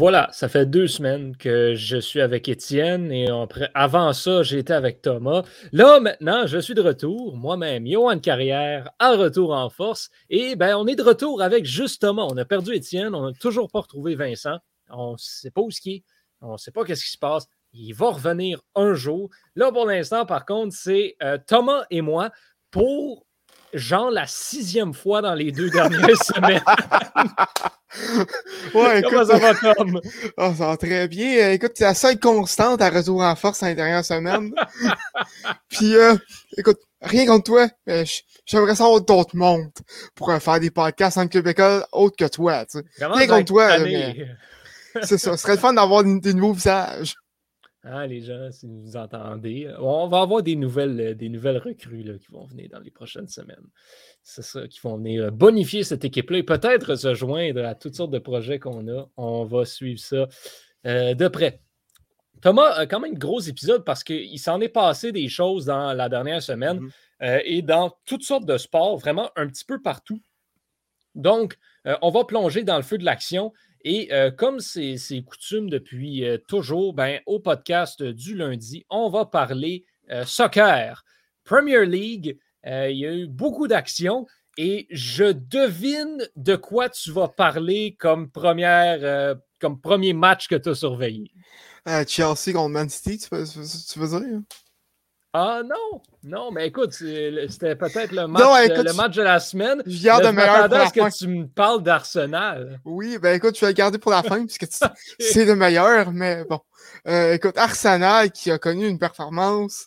Voilà, ça fait deux semaines que je suis avec Étienne et avant ça, j'étais avec Thomas. Là, maintenant, je suis de retour, moi-même, Johan Carrière, en retour en force. Et ben, on est de retour avec juste Thomas. On a perdu Étienne, on n'a toujours pas retrouvé Vincent. On ne sait pas où ce qui est, on ne sait pas qu'est-ce qui se passe. Il va revenir un jour. Là, pour l'instant, par contre, c'est euh, Thomas et moi pour genre la sixième fois dans les deux dernières semaines. ouais, Comment ça va, Tom? Oh, ça va très bien. Écoute, c'est la seule constante à retour en force dans les dernières semaines. Puis, euh, écoute, rien contre toi, mais j'aimerais savoir d'autres mondes pour euh, faire des podcasts en École autres que toi. Tu sais. Rien contre toi, mais... c'est ça. Ce serait le fun d'avoir des nouveaux visages. Ah, les gens, si vous entendez, euh, on va avoir des nouvelles, euh, des nouvelles recrues là, qui vont venir dans les prochaines semaines. C'est ça, qui vont venir euh, bonifier cette équipe-là et peut-être se joindre à toutes sortes de projets qu'on a. On va suivre ça de près. Thomas, quand même, gros épisode parce qu'il s'en est passé des choses dans la dernière semaine mm-hmm. et dans toutes sortes de sports, vraiment un petit peu partout. Donc, on va plonger dans le feu de l'action. Et euh, comme c'est coutume depuis euh, toujours, ben, au podcast du lundi, on va parler euh, soccer. Premier League, il y a eu beaucoup d'actions et je devine de quoi tu vas parler comme, premier match que tu as surveillé. Chelsea contre Man City, tu veux, tu veux dire? Ah non, non, mais écoute, c'était peut-être le, match, le match de la semaine. Je viens de meilleur pour que tu me parles d'Arsenal. Oui, ben écoute, je vais le garder pour la fin puisque c'est le meilleur, mais bon. Euh, écoute, Arsenal qui a connu une performance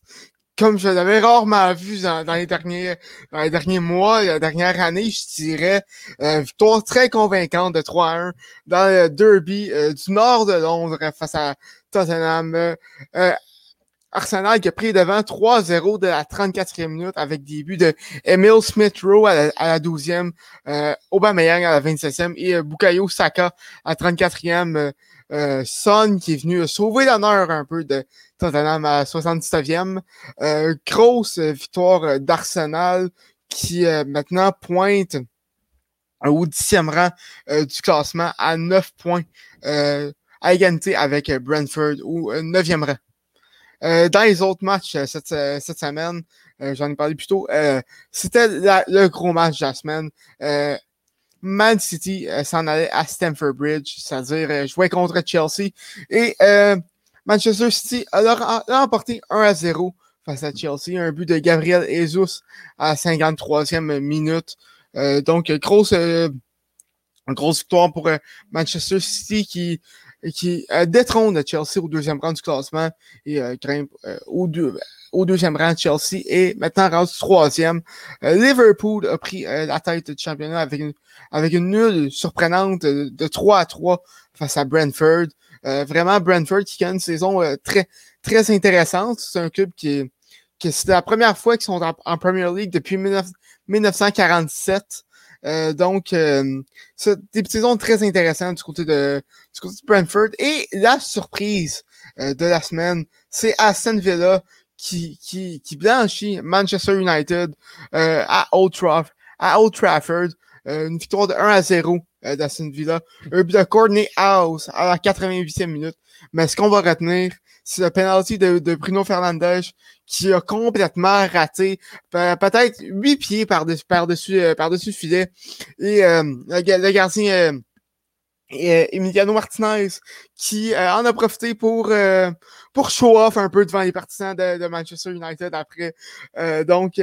comme je l'avais rarement vu dans, les derniers dans les derniers mois, la dernière année, je dirais, euh, victoire très convaincante de 3-1 dans le derby euh, du nord de Londres face à Tottenham. Euh, Arsenal qui a pris devant 3-0 de la 34e minute avec des buts de Emil Smith-Rowe à, la 12e, euh, Aubameyang à la 27e et euh, Bukayo Saka à 34e. Euh, euh, Son qui est venu sauver l'honneur un peu de Tottenham à 79e. Euh, grosse victoire d'Arsenal qui maintenant pointe au 10e rang du classement à 9 points à égalité avec Brentford au 9e rang. Euh, dans les autres matchs euh, cette, euh, cette semaine, j'en ai parlé plus tôt, c'était le gros match de la semaine. Man City s'en allait à Stamford Bridge, c'est-à-dire jouer contre Chelsea. Et Manchester City a, remporté 1 à 0 face à Chelsea. Un but de Gabriel Jesus à la 53e minute. donc, grosse, grosse victoire pour Manchester City qui qui euh, détrône Chelsea au deuxième rang du classement et euh, grimpe euh, au, deux, au deuxième rang de Chelsea et maintenant rendu troisième. Euh, Liverpool a pris la tête du championnat avec une, avec une nulle surprenante de, 3 à 3 face à Brentford. vraiment, Brentford qui a une saison très, très intéressante. C'est un club qui est, qui c'est la première fois qu'ils sont en, Premier League depuis 1947. Euh, donc, euh, des saisons très intéressantes du côté de, du côté de Brentford. Et la surprise euh, de la semaine, c'est Aston Villa qui, qui, qui blanchit Manchester United euh, à, Old Trafford, à Old Trafford. une victoire de 1 à 0 d'Aston Villa. Un but de Courtney House à la 88e minute. Mais ce qu'on va retenir, c'est le penalty de, de, Bruno Fernandes qui a complètement raté peut-être huit pieds par-dessus par -dessus, euh, par -dessus filet. Et euh, le, gardien euh, Emiliano Martinez qui en a profité pour pour show off un peu devant les partisans de, de Manchester United après. donc,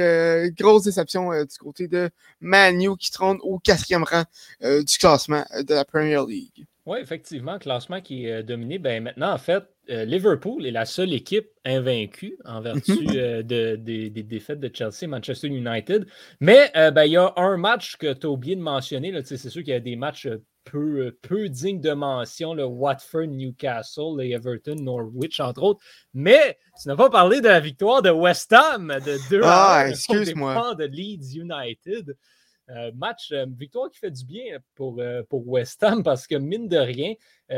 grosse déception du côté de Manu qui trône au quatrième rang du classement de la Premier League. Oui, effectivement, classement qui est dominé. Ben, maintenant, en fait, euh, Liverpool est la seule équipe invaincue en vertu euh, des défaites de Chelsea et Manchester United. Mais euh, ben, il y a un match que tu as oublié de mentionner. C'est sûr qu'il y a des matchs peu, peu dignes de mention, le Watford, Newcastle, les Everton, Norwich, entre autres. Mais tu n'as pas parlé de la victoire de West Ham de 2 ah, excuse-moi. de Leeds United. Match, victoire qui fait du bien pour, pour West Ham parce que mine de rien,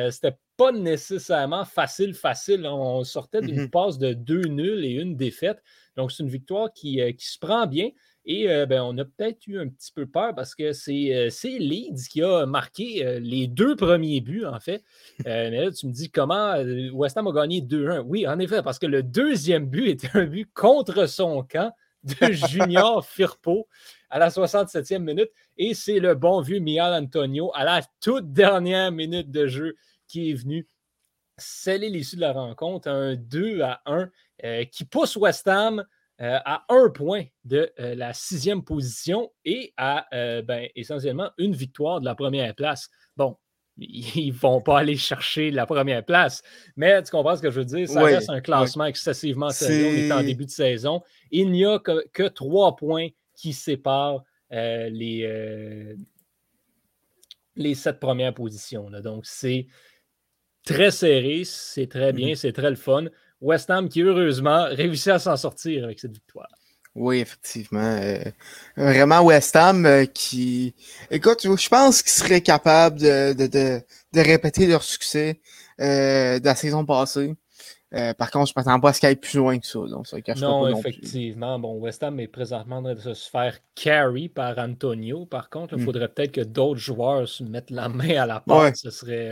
c'était pas nécessairement facile, facile. On sortait d'une mmh passe de deux nuls et une défaite. Donc, c'est une victoire qui, euh, qui, se prend bien. Et euh, ben, on a peut-être eu un petit peu peur parce que c'est euh, Leeds qui a marqué euh, les deux premiers buts, en fait. mais là, tu me dis comment West Ham a gagné 2-1. Oui, en effet, parce que le deuxième but était un but contre son camp de Junior Firpo à la 67e minute. Et c'est le bon vieux Mial Antonio à la toute dernière minute de jeu qui est venu sceller l'issue de la rencontre, un 2 à 1 qui pousse West Ham euh, à un point de euh, la sixième position et à euh, ben, essentiellement une victoire de la première place. Bon, ils ne vont pas aller chercher la première place, mais tu comprends ce que je veux dire? Ça reste un classement excessivement sérieux. On est en début de saison. Il n'y a que, trois points qui séparent les, les sept premières positions. Donc, c'est très serré, c'est très bien, mm-hmm. c'est très le fun. West Ham qui, heureusement, réussit à s'en sortir avec cette victoire. Oui, effectivement. Euh, vraiment, West Ham euh, qui. Écoute, je pense qu'ils seraient capables de, de, de, de, répéter leur succès euh, de la saison passée. par contre, je ne m'attends pas à ce qu'il aille plus loin que ça. Donc, ça non, effectivement. bon, West Ham est présentement en train de se faire carry par Antonio. Par contre, il hmm. faudrait peut-être que d'autres joueurs se mettent la main à la porte. Ce serait.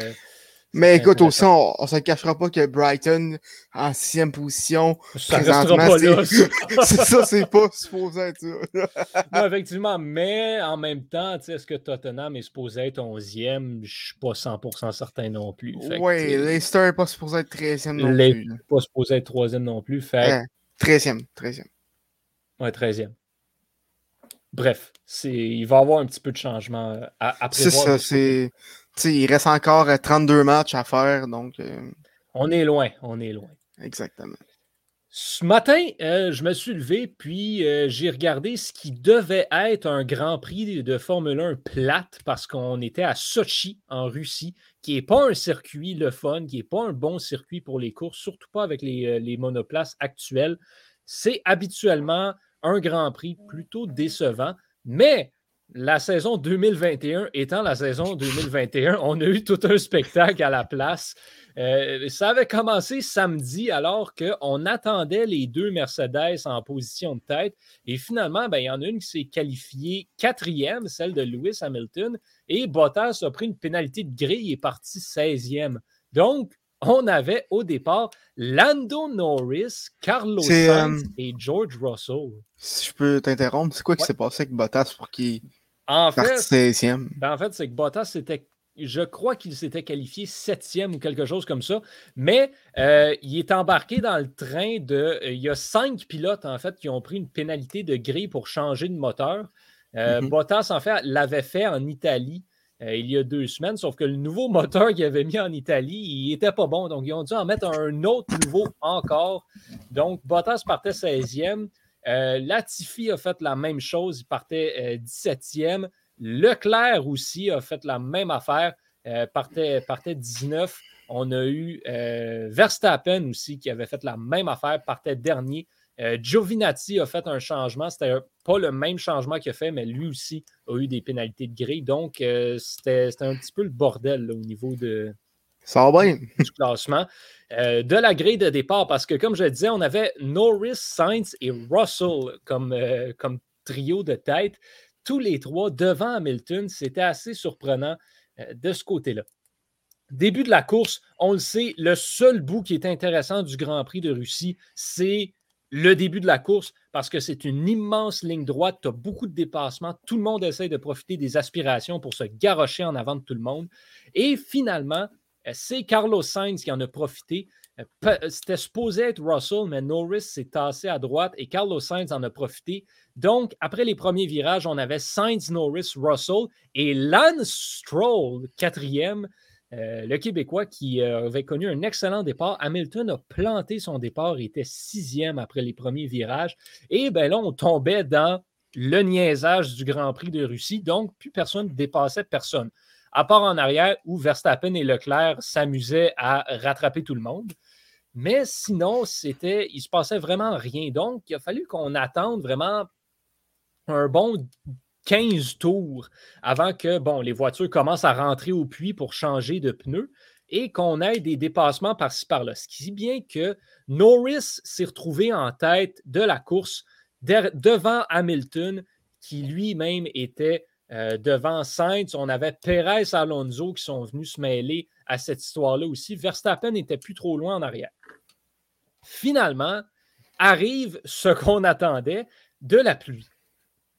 Mais écoute, aussi, on, ne se cachera pas que Brighton, en sixième position, ça présentement, c'est ça, c'est pas supposé être ça. non, effectivement, mais en même temps, est-ce que Tottenham est supposé être onzième? Je suis pas 100% certain non plus. Oui, Leicester n'est pas supposé être treizième non plus. pas supposé être troisième non plus. Fait... Treizième, treizième. Ouais, treizième. Bref, il va y avoir un petit peu de changement à, à C'est ça, c'est il reste encore 32 euh, matchs à faire, donc. Euh, on est loin, on est loin. Exactement. Ce matin, euh, je me suis levé, puis j'ai regardé ce qui devait être un Grand Prix de Formule 1 plate, parce qu'on était à Sochi, en Russie, qui n'est pas un circuit le fun, qui n'est pas un bon circuit pour les courses, surtout pas avec les, les monoplaces actuelles. C'est habituellement un Grand Prix plutôt décevant, mais la saison 2021 étant la saison 2021, on a eu tout un spectacle à la place. Euh, ça avait commencé samedi alors qu'on attendait les deux Mercedes en position de tête. Et finalement, ben, il y en a une qui s'est qualifiée quatrième, celle de Lewis Hamilton. Et Bottas a pris une pénalité de grille et est parti 16e. Donc, on avait au départ Lando Norris, Carlos Sainz euh, et George Russell. Si je peux t'interrompre, c'est quoi qui s'est passé avec Bottas pour qu'il en fait, ben, en fait, c'est que Bottas c'était je crois qu'il s'était qualifié septième ou quelque chose comme ça, mais euh, il est embarqué dans le train de. Euh, il y a cinq pilotes, en fait, qui ont pris une pénalité de grille pour changer de moteur. Euh, mm-hmm. Bottas, en fait, l'avait fait en Italie il y a deux semaines, sauf que le nouveau moteur qu'il avait mis en Italie, il n'était pas bon. Donc, ils ont dû en mettre un autre nouveau encore. Donc, Bottas partait 16e. Euh, Latifi a fait la même chose, il partait 17e. Euh, Leclerc aussi a fait la même affaire, euh, partait, partait 19. On a eu Verstappen aussi qui avait fait la même affaire, partait dernier. Giovinazzi a fait un changement. C'était pas le même changement qu'il a fait, mais lui aussi a eu des pénalités de grille. Donc, c'était un petit peu le bordel au niveau de, ça va bien. du classement. Euh, de la grille de départ parce que, comme je le disais, on avait Norris, Sainz et Russell comme, euh, trio de tête. Tous les trois devant Hamilton. C'était assez surprenant euh, de ce côté-là. Début de la course, on le sait, le seul bout qui est intéressant du Grand Prix de Russie, c'est le début de la course parce que c'est une immense ligne droite. Tu as beaucoup de dépassements. Tout le monde essaie de profiter des aspirations pour se garrocher en avant de tout le monde. Et finalement, c'est Carlos Sainz qui en a profité. Euh, c'était supposé être Russell, mais Norris s'est tassé à droite et Carlos Sainz en a profité. Donc, après les premiers virages, on avait Sainz, Norris, Russell et Lance Stroll, quatrième. Euh, le Québécois qui avait connu un excellent départ. Hamilton a planté son départ, il était sixième après les premiers virages. Et bien là, on tombait dans le niaisage du Grand Prix de Russie. Donc, plus personne ne dépassait personne à part en arrière où Verstappen et Leclerc s'amusaient à rattraper tout le monde. Mais sinon, c'était, il se passait vraiment rien. Donc, il a fallu qu'on attende vraiment un bon 15 tours avant que bon, les voitures commencent à rentrer au puits pour changer de pneus et qu'on ait des dépassements par-ci par-là. Ce qui dit bien que Norris s'est retrouvé en tête de la course devant Hamilton, qui lui-même était euh, devant Sainz. On avait Perez Alonso qui sont venus se mêler à cette histoire-là aussi. Verstappen n'était plus trop loin en arrière. Finalement, arrive ce qu'on attendait de la pluie.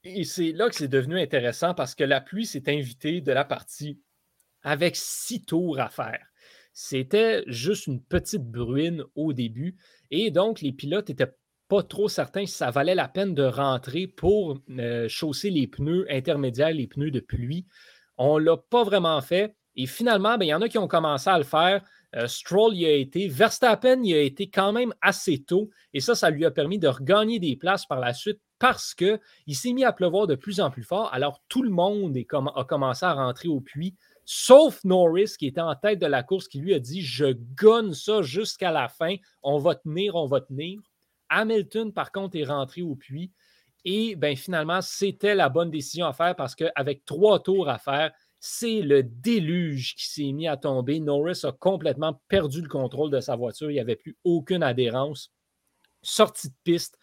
Et c'est là que c'est devenu intéressant parce que la pluie s'est invitée de la partie avec six tours à faire. C'était juste une petite bruine au début. Et donc, les pilotes n'étaient pas trop certains si ça valait la peine de rentrer pour euh, chausser les pneus intermédiaires, les pneus de pluie. On ne l'a pas vraiment fait. Et finalement, ben, il y en a qui ont commencé à le faire. Euh, Stroll y a été. Verstappen y a été quand même assez tôt. Et ça, ça lui a permis de regagner des places par la suite parce qu'il s'est mis à pleuvoir de plus en plus fort. Alors, tout le monde a commencé à rentrer au puits, sauf Norris qui était en tête de la course, qui lui a dit Je gonne ça jusqu'à la fin. On va tenir, on va tenir. Hamilton, par contre, est rentré au puits. Et ben, finalement, c'était la bonne décision à faire parce qu'avec trois tours à faire, c'est le déluge qui s'est mis à tomber. Norris a complètement perdu le contrôle de sa voiture. Il n'y avait plus aucune adhérence. Sortie de piste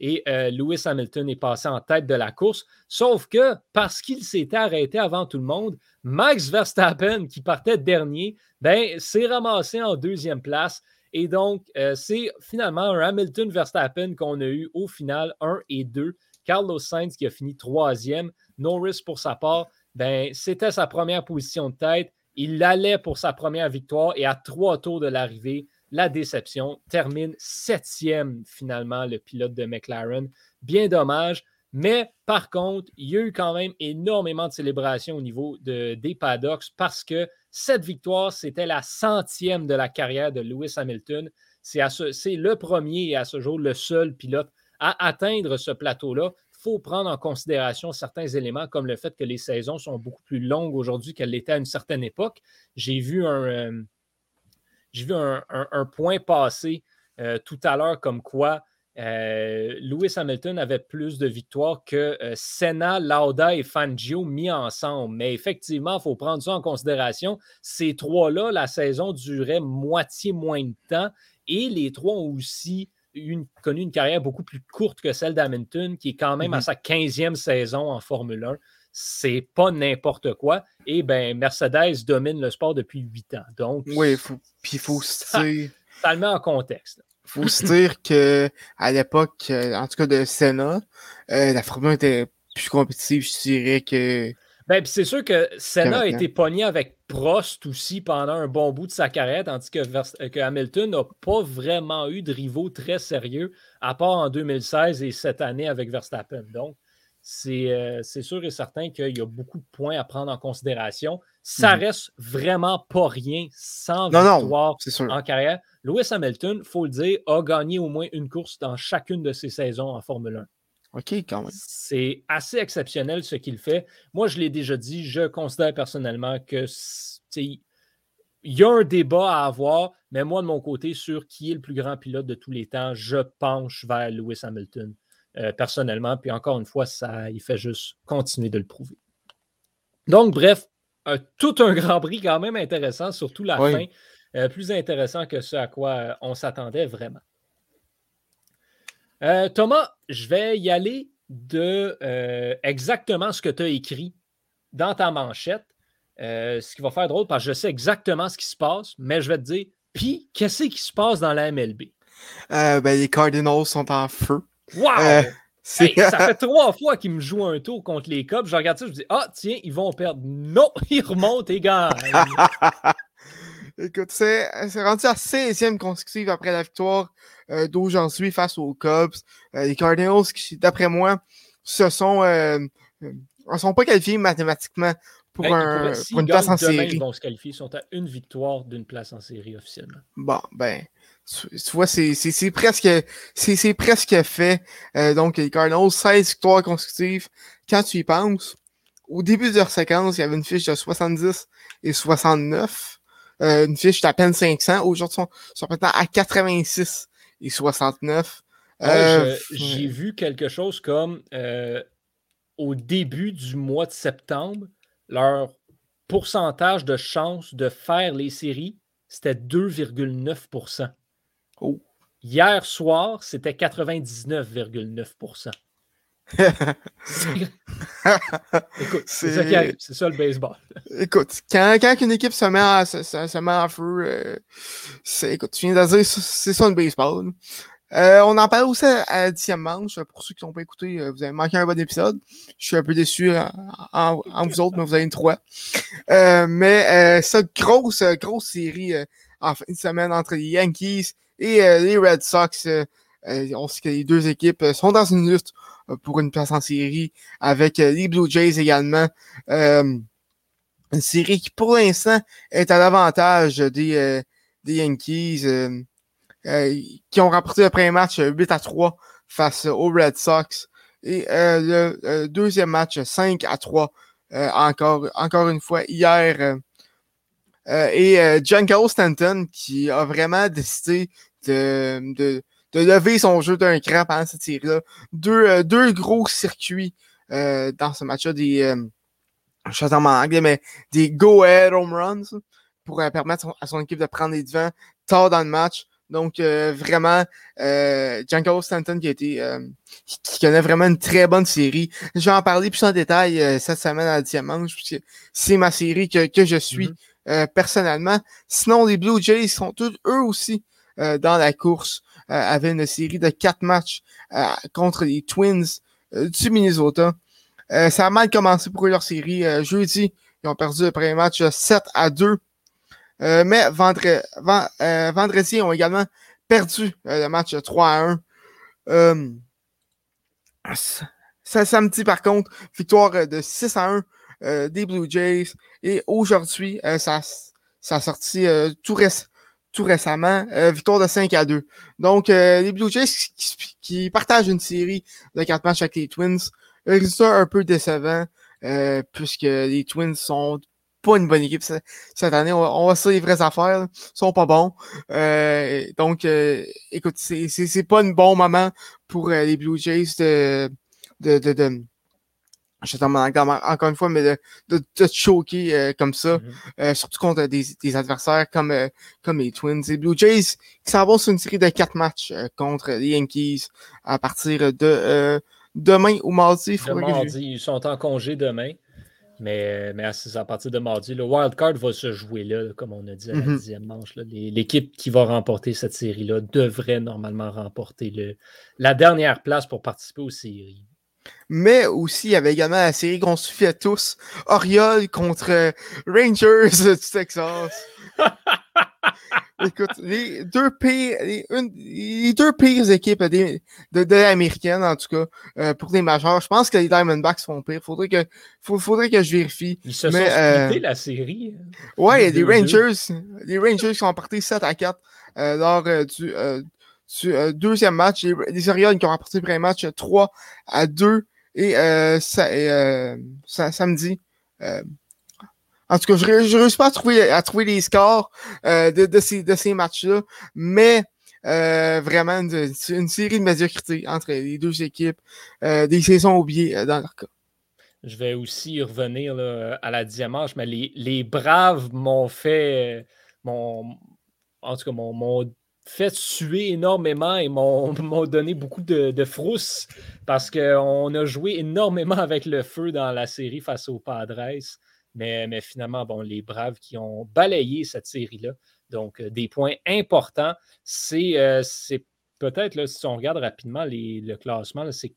et euh, Lewis Hamilton est passé en tête de la course. Sauf que parce qu'il s'était arrêté avant tout le monde, Max Verstappen, qui partait dernier, ben, s'est ramassé en deuxième place. Et donc, euh, c'est finalement un Hamilton Verstappen qu'on a eu au final 1 et 2. Carlos Sainz qui a fini troisième. Norris, pour sa part, ben, c'était sa première position de tête. Il allait pour sa première victoire et à trois tours de l'arrivée, la déception. Termine septième finalement le pilote de McLaren. Bien dommage. Mais par contre, il y a eu quand même énormément de célébrations au niveau de, des paddocks parce que cette victoire, c'était la centième de la carrière de Lewis Hamilton. C'est le premier et à ce jour le seul pilote à atteindre ce plateau-là. Il faut prendre en considération certains éléments comme le fait que les saisons sont beaucoup plus longues aujourd'hui qu'elles l'étaient à une certaine époque. J'ai vu un, euh, vu un, point passer euh, tout à l'heure comme quoi euh, Lewis Hamilton avait plus de victoires que euh, Senna, Lauda et Fangio mis ensemble. Mais effectivement, il faut prendre ça en considération. Ces trois-là, la saison durait moitié moins de temps et les trois ont aussi connu une carrière beaucoup plus courte que celle d'Hamilton, qui est quand même à mm-hmm. sa 15e saison en Formule 1 c'est pas n'importe quoi. Et ben Mercedes domine le sport depuis huit ans. Donc, oui, puis il faut dire. Ça le met en contexte. Il faut se dire qu'à l'époque, euh, en tout cas de Senna, euh, la Formule 1 était plus compétitive, je dirais que. Ben, c'est sûr que Senna a été pogné avec Prost aussi pendant un bon bout de sa carrière, tandis que, que Hamilton n'a pas vraiment eu de rivaux très sérieux, à part en 2016 et cette année avec Verstappen. Donc, euh, c'est sûr et certain qu'il y a beaucoup de points à prendre en considération. Ça mhm. reste vraiment pas rien sans victoire en carrière. Lewis Hamilton, il faut le dire, a gagné au moins une course dans chacune de ses saisons en Formule 1. OK, quand même. C'est assez exceptionnel ce qu'il fait. Moi, je l'ai déjà dit, je considère personnellement que il y a un débat à avoir, mais moi, de mon côté, sur qui est le plus grand pilote de tous les temps, je penche vers Lewis Hamilton. Euh, personnellement. Puis encore une fois, ça, il fait juste continuer de le prouver. Donc, bref, tout un Grand Prix quand même intéressant, surtout la fin, euh, plus intéressant que ce à quoi euh, on s'attendait vraiment. Thomas, je vais y aller de exactement ce que tu as écrit dans ta manchette. ce qui va faire drôle parce que je sais exactement ce qui se passe, mais je vais te dire, puis qu'est-ce qui se passe dans la MLB? ben, les Cardinals sont en feu. Wow! Euh, ça fait trois fois qu'ils me jouent un tour contre les Cubs. Je regarde ça, je me dis Ah, tiens, ils vont perdre. Non, ils remontent et gagnent. Écoute, c'est rendu à 16e consécutive après la victoire euh, suis face aux Cubs. Euh, les Cardinals, qui, d'après moi, se sont, euh, euh sont pas qualifiés mathématiquement pour, ben, un, pour une place en série. Ils vont se qualifier. Ils sont à une victoire d'une place en série officiellement. Bon, ben, tu, vois, c'est presque, c'est presque fait. Euh, donc, les Cardinals, 16 victoires consécutives. Quand tu y penses, au début de leur séquence, il y avait une fiche de 70 et 69. Euh, une fiche d'à peine 500. Aujourd'hui, ils sont, maintenant à 86 et 69. Euh, j'ai vu quelque chose comme au début du mois de septembre, leur pourcentage de chance de faire les séries, c'était 2,9 Oh. Hier soir, c'était 99,9 Écoute, c'est ça qui arrive, c'est ça le baseball. Écoute, quand, quand une équipe se met, à, se, se met en feu, euh, écoute, tu viens de dire, c'est ça le baseball. Euh, on en parle aussi à, la dixième manche. Pour ceux qui n'ont pas écouté, euh, vous avez manqué un bon épisode. Je suis un peu déçu en, vous autres, mais vous avez une trois. Euh, mais cette grosse, grosse série en fin de semaine entre les Yankees et les Red Sox, on sait que les deux équipes sont dans une lutte pour une place en série avec les Blue Jays également. une série qui, pour l'instant, est à l'avantage des, Yankees. Euh, qui ont remporté le premier match 8 euh, à 3 face aux Red Sox. Et euh, le deuxième match 5 à 3 encore, encore une fois hier. et Giancarlo Stanton qui a vraiment décidé de, de lever son jeu d'un cran pendant cette série-là. Deux, deux gros circuits dans ce match-là, des je suis en anglais, mais des go-ahead home runs pour permettre à son équipe de prendre les devants tard dans le match. Donc, euh, vraiment, euh, Giancarlo Stanton qui a été, euh, qui, connaît vraiment une très bonne série. Je vais en parler plus en détail euh, cette semaine à la diamant, c'est ma série que, que je suis mm-hmm. personnellement. Sinon, les Blue Jays sont tous eux aussi dans la course avec une série de quatre matchs contre les Twins du Minnesota. ça a mal commencé pour leur série. jeudi, ils ont perdu le premier match 7 à 2 euh, mais euh, vendredi, ils ont également perdu euh, le match 3 à 1. ça, samedi, par contre, victoire de 6 à 1 des Blue Jays. Et aujourd'hui, ça, ça a sorti tout, tout, récemment, victoire de 5 à 2. Donc, les Blue Jays qui, partagent une série de 4 matchs avec les Twins. Résultat un peu décevant, puisque les Twins sont pas une bonne équipe cette année. On, va se les vraies affaires. Ils sont pas bons. Euh, donc, euh, écoute, c'est pas un bon moment pour euh, les Blue Jays de, de, de, de je encore, encore une fois, mais de, de, de choquer comme ça, mm-hmm. surtout contre des, des adversaires comme, comme les Twins. Les Blue Jays qui s'en vont sur une série de quatre matchs contre les Yankees à partir de demain ou mardi. mardi, ils sont en congé demain. Mais, mais à partir de mardi, le wildcard va se jouer là, comme on a dit à la mm-hmm. dixième manche. L'équipe qui va remporter cette série-là devrait normalement remporter le, la dernière place pour participer aux séries. Mais aussi, il y avait également la série qu'on suffit à tous. Oriole contre Rangers du Texas. Écoute, les deux pires, les, deux pires équipes de, de, l'américaine, en tout cas, euh, pour des majeurs. Je pense que les Diamondbacks font pire. Faudrait que, faudrait que je vérifie. Ils se mais, sont euh, la série. Hein. Ouais, il y a des Rangers. Les Rangers qui sont partis 7 à 4 euh, lors du, du deuxième match. Les, les Orioles qui ont remporté le premier match 3 à 2. Et, ça, et samedi, en tout cas, je ne réussis pas à trouver, à trouver les scores euh, de, ces, de ces matchs-là, mais euh, vraiment une, série de médiocrité entre les deux équipes, euh, des saisons oubliées dans leur cas. Je vais aussi revenir à la dimanche, mais les, les Braves m'ont fait, en tout cas, m'ont fait suer énormément et m'ont donné beaucoup de, de frousse parce qu'on a joué énormément avec le feu dans la série face aux Padres. Mais, finalement, bon, les Braves qui ont balayé cette série-là. Donc, euh, des points importants. C'est euh, peut-être, si on regarde rapidement le classement, c'est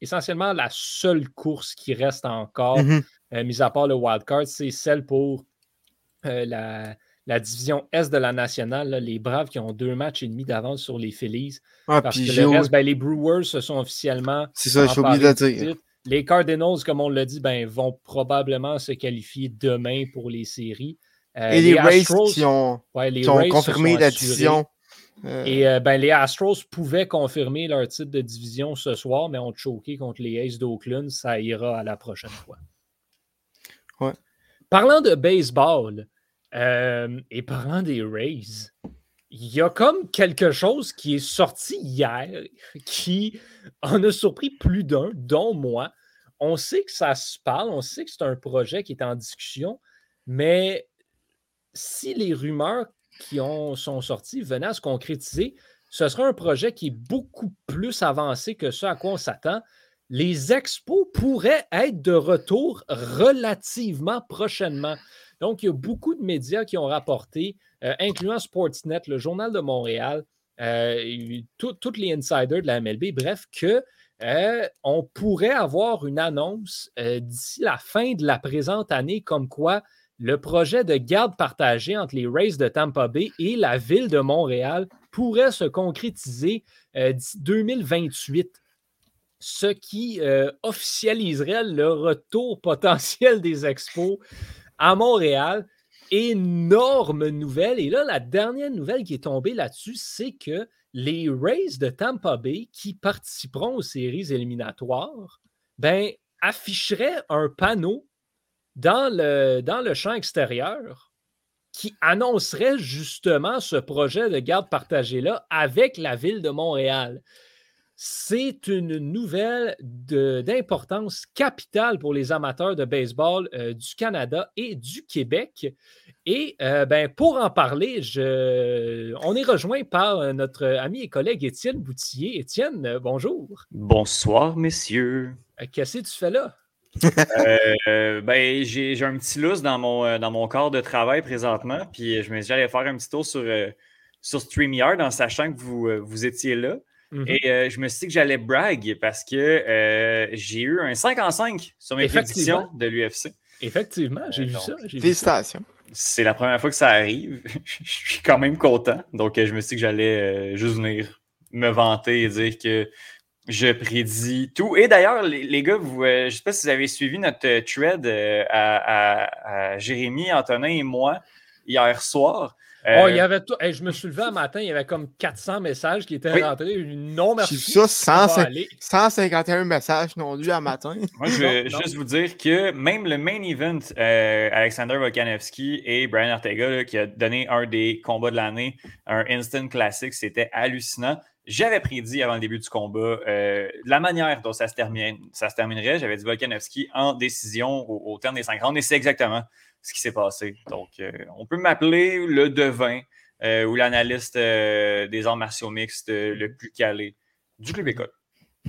essentiellement la seule course qui reste encore, mm-hmm. euh, mis à part le wildcard, c'est celle pour la, division Est de la nationale. les Braves qui ont deux matchs et demi d'avance sur les Phillies. Ah, parce que le reste, ben, les Brewers se sont officiellement. C'est ça, je oublié de dire. Les Cardinals, comme on l'a dit, ben, vont probablement se qualifier demain pour les séries. Euh, et les, Rays qui ont, confirmé la division. Euh, Et euh, ben, les Astros pouvaient confirmer leur titre de division ce soir, mais ont choqué contre les Aces d'Oakland. Ça ira à la prochaine fois. Ouais. Parlant de baseball et parlant des Rays, il y a comme quelque chose qui est sorti hier qui en a surpris plus d'un, dont moi. On sait que ça se parle, on sait que c'est un projet qui est en discussion, mais si les rumeurs qui ont, sont sorties venaient à se concrétiser, ce serait un projet qui est beaucoup plus avancé que ce à quoi on s'attend. les expos pourraient être de retour relativement prochainement. Donc, il y a beaucoup de médias qui ont rapporté, euh, incluant Sportsnet, le Journal de Montréal, euh, tous les insiders de la MLB, bref, que euh, pourrait avoir une annonce d'ici la fin de la présente année comme quoi le projet de garde partagée entre les Rays de Tampa Bay et la ville de Montréal pourrait se concrétiser d'ici 2028 ce qui officialiserait le retour potentiel des expos à Montréal. Énorme nouvelle. Et là, la dernière nouvelle qui est tombée là-dessus, c'est que les Rays de Tampa Bay qui participeront aux séries éliminatoires ben, afficheraient un panneau dans le, dans le champ extérieur qui annoncerait justement ce projet de garde partagée-là avec la ville de Montréal. C'est une nouvelle d'importance capitale pour les amateurs de baseball euh, du Canada et du Québec. Et euh, ben, pour en parler, je... on est rejoint par euh, notre ami et collègue Étienne Boutillier. Étienne, bonjour. Bonsoir, messieurs. Qu'est-ce que tu fais là? ben, j'ai un petit lousse dans mon, dans mon corps de travail présentement. Puis je me suis dit, j'allais faire un petit tour sur, sur StreamYard en sachant que vous, vous étiez là. Mmh Et euh, je me suis dit que j'allais brag parce que euh, j'ai eu un 5 en 5 sur mes prédictions de l'UFC. Effectivement, j'ai vu ça. Félicitations. C'est la première fois que ça arrive. je suis quand même content. Donc, euh, je me suis dit que j'allais juste venir me vanter et dire que je prédis tout. Et d'ailleurs, les, gars, vous, je ne sais pas si vous avez suivi notre thread à Jérémy, Antonin et moi hier soir. Oh, il y euh, avait tout. je me suis levé un matin, il y avait comme 400 messages qui étaient rentrés. Non, merci. Ça, 151 messages non lus un matin. Moi, je vais juste vous dire que même le main event, euh, Alexander Volkanovski et Brian Ortega, qui a donné un des combats de l'année, un instant classique, c'était hallucinant. J'avais prédit avant le début du combat euh, la manière dont ça se, termine, ça se terminerait. J'avais dit Volkanovski en décision au, au terme des 5 rounds et c'est exactement ce qui s'est passé. Donc, euh, on peut m'appeler le devin euh, ou l'analyste euh, des arts martiaux mixtes le plus calé du club école.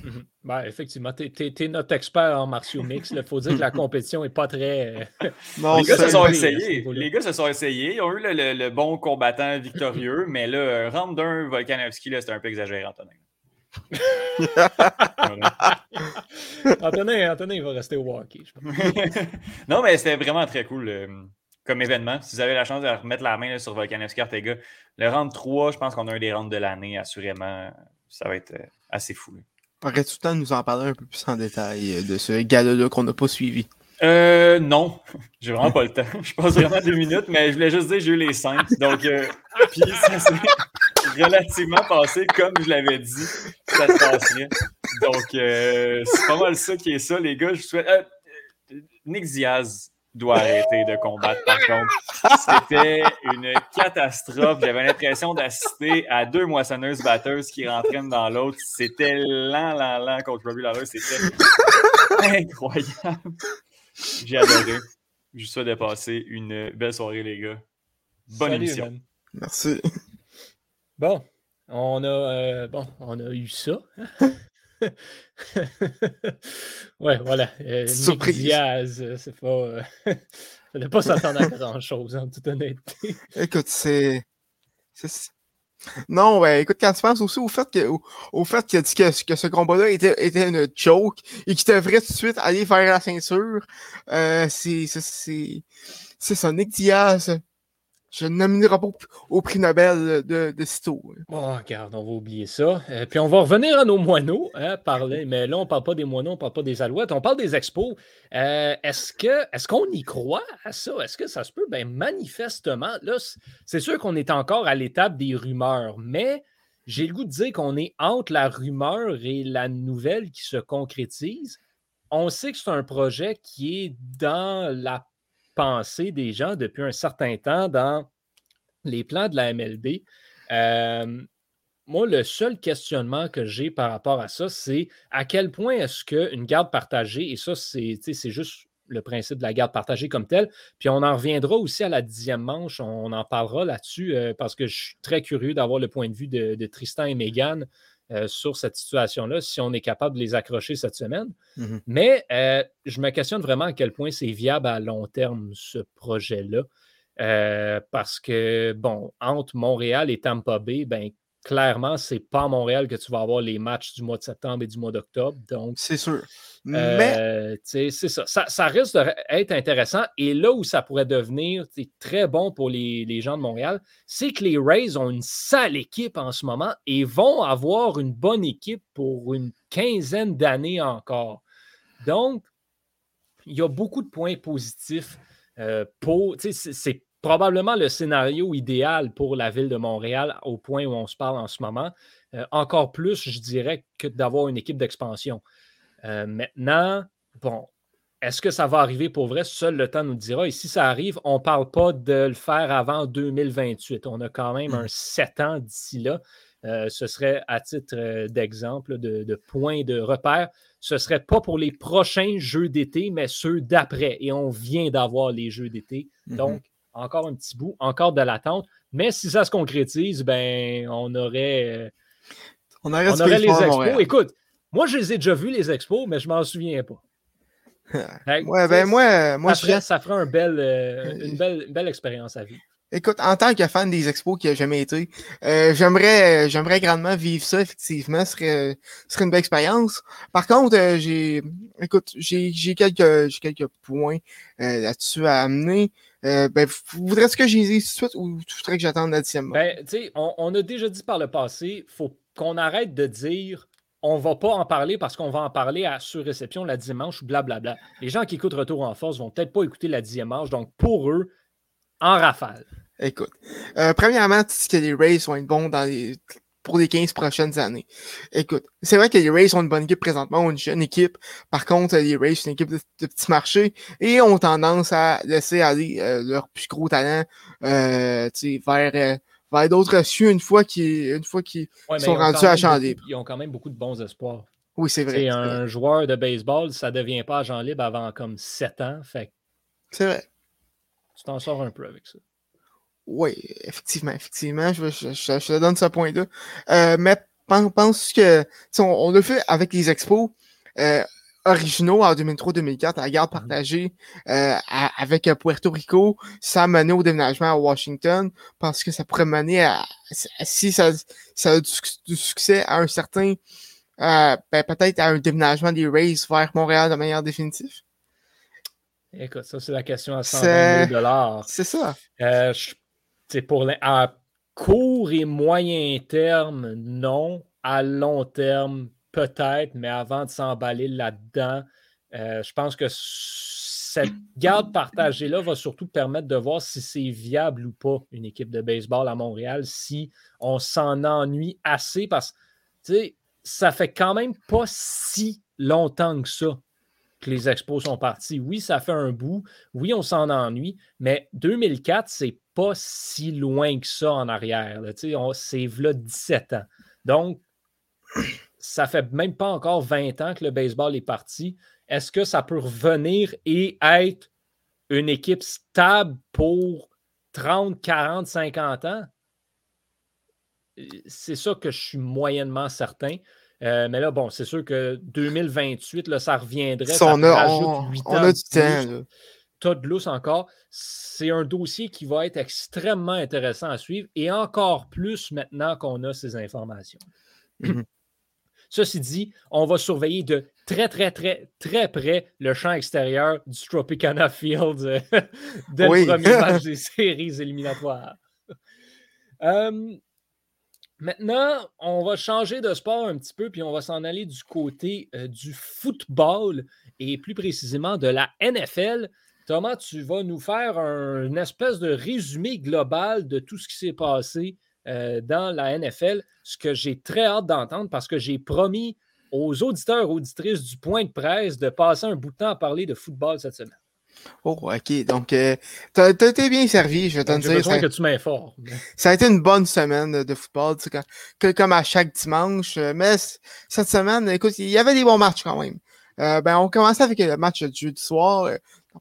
Mhm. Ben, effectivement, tu es, notre expert en martiaux mixtes. Il faut dire que la compétition n'est pas très. les gars se sont essayés. Les gars se sont essayés. Ils ont eu le, bon combattant victorieux, mais là, round d'un, Volkanovski, c'était un peu exagéré, Antonin. Antonin, Antonin, il va rester au hockey. non, mais c'était vraiment très cool euh, comme événement. Si vous avez la chance de remettre la main sur Volkanovski Ortega, le round 3, je pense qu'on a un des rounds de l'année, assurément. Ça va être euh, assez fou. Aurais-tu tout le temps de nous en parler un peu plus en détail euh, de ce gars-là qu'on n'a pas suivi? Euh, non, j'ai vraiment pas le temps. Je passe vraiment deux minutes, mais je voulais juste dire que j'ai eu les cinq. Donc, puis ça relativement passé comme je l'avais dit ça se passerait. Donc, euh, c'est pas mal ça qui est ça, les gars. Je souhaite. Euh, Nick Diaz doit arrêter de combattre, par contre. C'était une catastrophe. J'avais l'impression d'assister à deux moissonneuses batteuses qui rentraient dans l'autre. C'était lent, lent, lent contre Robbie Lawler. C'était incroyable. J'ai adoré. Je souhaite de passer une belle soirée, les gars. Bonne émission. Merci. Bon, on a, euh, bon, on a eu ça. ouais, voilà. Euh, Surprise. Diaz, euh, c'est pas. Ne pas s'attendre à grand-chose, en toute honnêteté. Écoute, c'est. Non, ouais, écoute, quand tu penses aussi au fait que au, fait qu'il a dit que, que ce combat-là était, était une joke et qu'il devrait tout de suite aller faire la ceinture, euh, c'est c'est c'est Sonic Diaz je ne nominerai pas au prix Nobel de, de Cito. Bon, regarde, on va oublier ça. Euh, puis on va revenir à nos moineaux, hein, parler, mais là, on ne parle pas des moineaux, on ne parle pas des alouettes, on parle des expos. Euh, est-ce, que, est-ce qu'on y croit à ça? Est-ce que ça se peut? Ben, manifestement, là, c'est sûr qu'on est encore à l'étape des rumeurs, mais j'ai le goût de dire qu'on est entre la rumeur et la nouvelle qui se concrétise. On sait que c'est un projet qui est dans la pensée des gens depuis un certain temps dans les plans de la MLB. Euh, moi, le seul questionnement que j'ai par rapport à ça, c'est à quel point est-ce qu'une garde partagée, et ça, c'est juste le principe de la garde partagée comme telle, puis on en reviendra aussi à la dixième manche, on en parlera là-dessus, euh, parce que je suis très curieux d'avoir le point de vue de, Tristan et Megan euh, sur cette situation-là si on est capable de les accrocher cette semaine. Mhm. Mais euh, je me questionne vraiment à quel point c'est viable à long terme, ce projet-là. Euh, parce que, bon, entre Montréal et Tampa Bay, ben, clairement, c'est pas à Montréal que tu vas avoir les matchs du mois de septembre et du mois d'octobre. Donc, C'est sûr. Mais euh, c'est ça. ça. ça risque d'être intéressant. Et là où ça pourrait devenir très bon pour les, les gens de Montréal, c'est que les Rays ont une sale équipe en ce moment et vont avoir une bonne équipe pour une quinzaine d'années encore. Donc, il y a beaucoup de points positifs euh, pour. c'est probablement le scénario idéal pour la ville de Montréal au point où on se parle en ce moment. Euh, encore plus, je dirais, que d'avoir une équipe d'expansion. Euh, maintenant, bon, est-ce que ça va arriver pour vrai? Seul le temps nous dira. Et si ça arrive, on ne parle pas de le faire avant 2028. On a quand même un 7 ans d'ici là. Euh, ce serait à titre d'exemple, de, de point de repère. Ce ne serait pas pour les prochains jeux d'été, mais ceux d'après. Et on vient d'avoir les jeux d'été. Mhm. Donc, encore un petit bout, encore de l'attente. Mais si ça se concrétise, ben, on aurait. euh, on aurait, on du aurait les expos. Écoute, moi, je les ai déjà vus, les expos, mais je m'en souviens pas. Fait Ouais, ben moi, moi je ferait, ça un bel, euh, une, belle, une belle expérience à vivre. Écoute, en tant que fan des expos qui a jamais été, euh, j'aimerais, j'aimerais grandement vivre ça, effectivement. Ce serait, serait une belle expérience. Par contre, euh, j'ai, écoute, j'ai, j'ai quelques, j'ai quelques points euh, là-dessus à amener. Euh, ben, voudrais-tu que j'y dise tout de suite ou tu voudrais que j'attende la dixième? Ben, tu sais, on, on a déjà dit par le passé, il faut qu'on arrête de dire on va pas en parler parce qu'on va en parler à sur-réception la dimanche ou blablabla. Les gens qui écoutent Retour en force vont peut-être pas écouter la dixième manche, donc pour eux, en rafale. Écoute, euh, premièrement, tu dis que les Rays vont être bons dans les, pour les 15 prochaines années. Écoute, c'est vrai que les Rays sont une bonne équipe présentement, ont une jeune équipe. Par contre, les Rays, c'est une équipe de, de petit marché et ont tendance à laisser aller euh, leur plus gros talent euh, vers, euh, vers d'autres cieux une fois qu'ils une fois qu'ils Ouais, Ils mais sont ont rendus à champ libre. Ils ont quand même beaucoup de bons espoirs. Oui, c'est vrai. C'est un vrai. joueur de baseball, ça ne devient pas agent libre avant comme 7 ans. Fait C'est vrai. tu t'en sors un peu avec ça. Oui, effectivement, effectivement, je, je, je- je te donne ce point-là. Euh, mais pen- pense que, on, on l'a fait avec les expos euh, originaux en 2003-2004, à la garde Mhm. partagée euh, à- avec Puerto Rico, ça menait au déménagement à Washington, parce que ça pourrait mener à, à- si ça, ça a du, suc- du succès à un certain, ben, peut-être à un déménagement des Rays vers Montréal de manière définitive? Écoute, ça, c'est la question à 120 C'est- 000 dollars. C'est ça. Euh, je- pour les- à court et moyen terme, non. À long terme, peut-être, mais avant de s'emballer là-dedans, euh, je pense que cette garde partagée-là va surtout permettre de voir si c'est viable ou pas une équipe de baseball à Montréal, si on s'en ennuie assez, parce que ça fait quand même pas si longtemps que ça que les expos sont partis. Oui, ça fait un bout. Oui, on s'en ennuie, mais 2004, c'est pas si loin que ça en arrière. C'est là 17 ans. Donc, ça fait même pas encore 20 ans que le baseball est parti. Est-ce que ça peut revenir et être une équipe stable pour 30, 40, 50 ans? C'est ça que je suis moyennement certain. Euh, mais là, bon, c'est sûr que 2028, là, ça reviendrait. Ça, ça on a, rajoute on, huit on ans a du temps. Tas de lousse encore. C'est un dossier qui va être extrêmement intéressant à suivre et encore plus maintenant qu'on a ces informations. Mhm. Ceci dit, on va surveiller de très, très, très, très près le champ extérieur du Tropicana Field euh, dès Oui. le premier match des séries éliminatoires. Euh, Maintenant, on va changer de sport un petit peu, puis on va s'en aller du côté euh, du football et plus précisément de la NFL. Thomas, tu vas nous faire un, une espèce de résumé global de tout ce qui s'est passé euh, dans la NFL, ce que j'ai très hâte d'entendre parce que j'ai promis aux auditeurs, auditrices du point de presse de passer un bout de temps à parler de football cette semaine. Oh, ok. Donc, euh, t'as été bien servi, je vais te dire. besoin Ça, que tu m'informes. ça a été une bonne semaine de, football, tu sais, quand- que- comme à chaque dimanche. euh, Mais cette semaine, écoute, il y avait des bons matchs quand même. Euh, ben, on commençait avec le match du jeudi soir.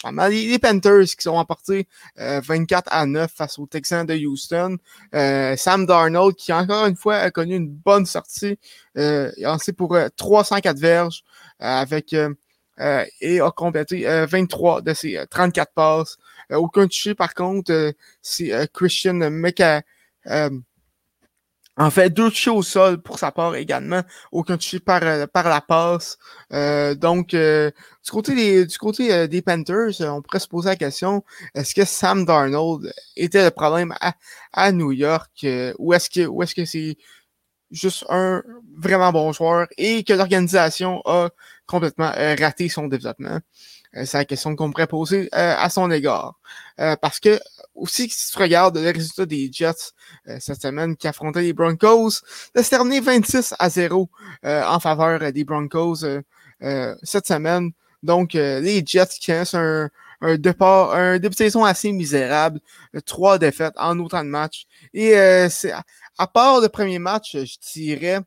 Euh. Les, Panthers qui sont emportés 24 à 9 face aux Texans de Houston. Sam Darnold qui, encore une fois, a connu une bonne sortie. il a lancé pour 304 verges avec et a complété 23 de ses 34 passes. aucun touché, par contre, c'est Christian McA en fait, deux touchés au sol pour sa part également. Aucun touché par, euh, par la passe. Euh, donc, euh, du côté des, du côté des Panthers, on pourrait se poser la question, est-ce que Sam Darnold était le problème à, à New York ou est-ce que ou est-ce que c'est juste un vraiment bon joueur et que l'organisation a complètement raté son développement? C'est la question qu'on pourrait poser à son égard. parce que aussi, si tu regardes le résultat des Jets euh, cette semaine qui affrontaient les Broncos, ça s'est terminé 26 à 0 euh, en faveur des Broncos euh, cette semaine. Donc, les Jets qui ont un, un départ, un début de saison assez misérable, trois défaites en autant de matchs. Et c'est à, part le premier match, je dirais,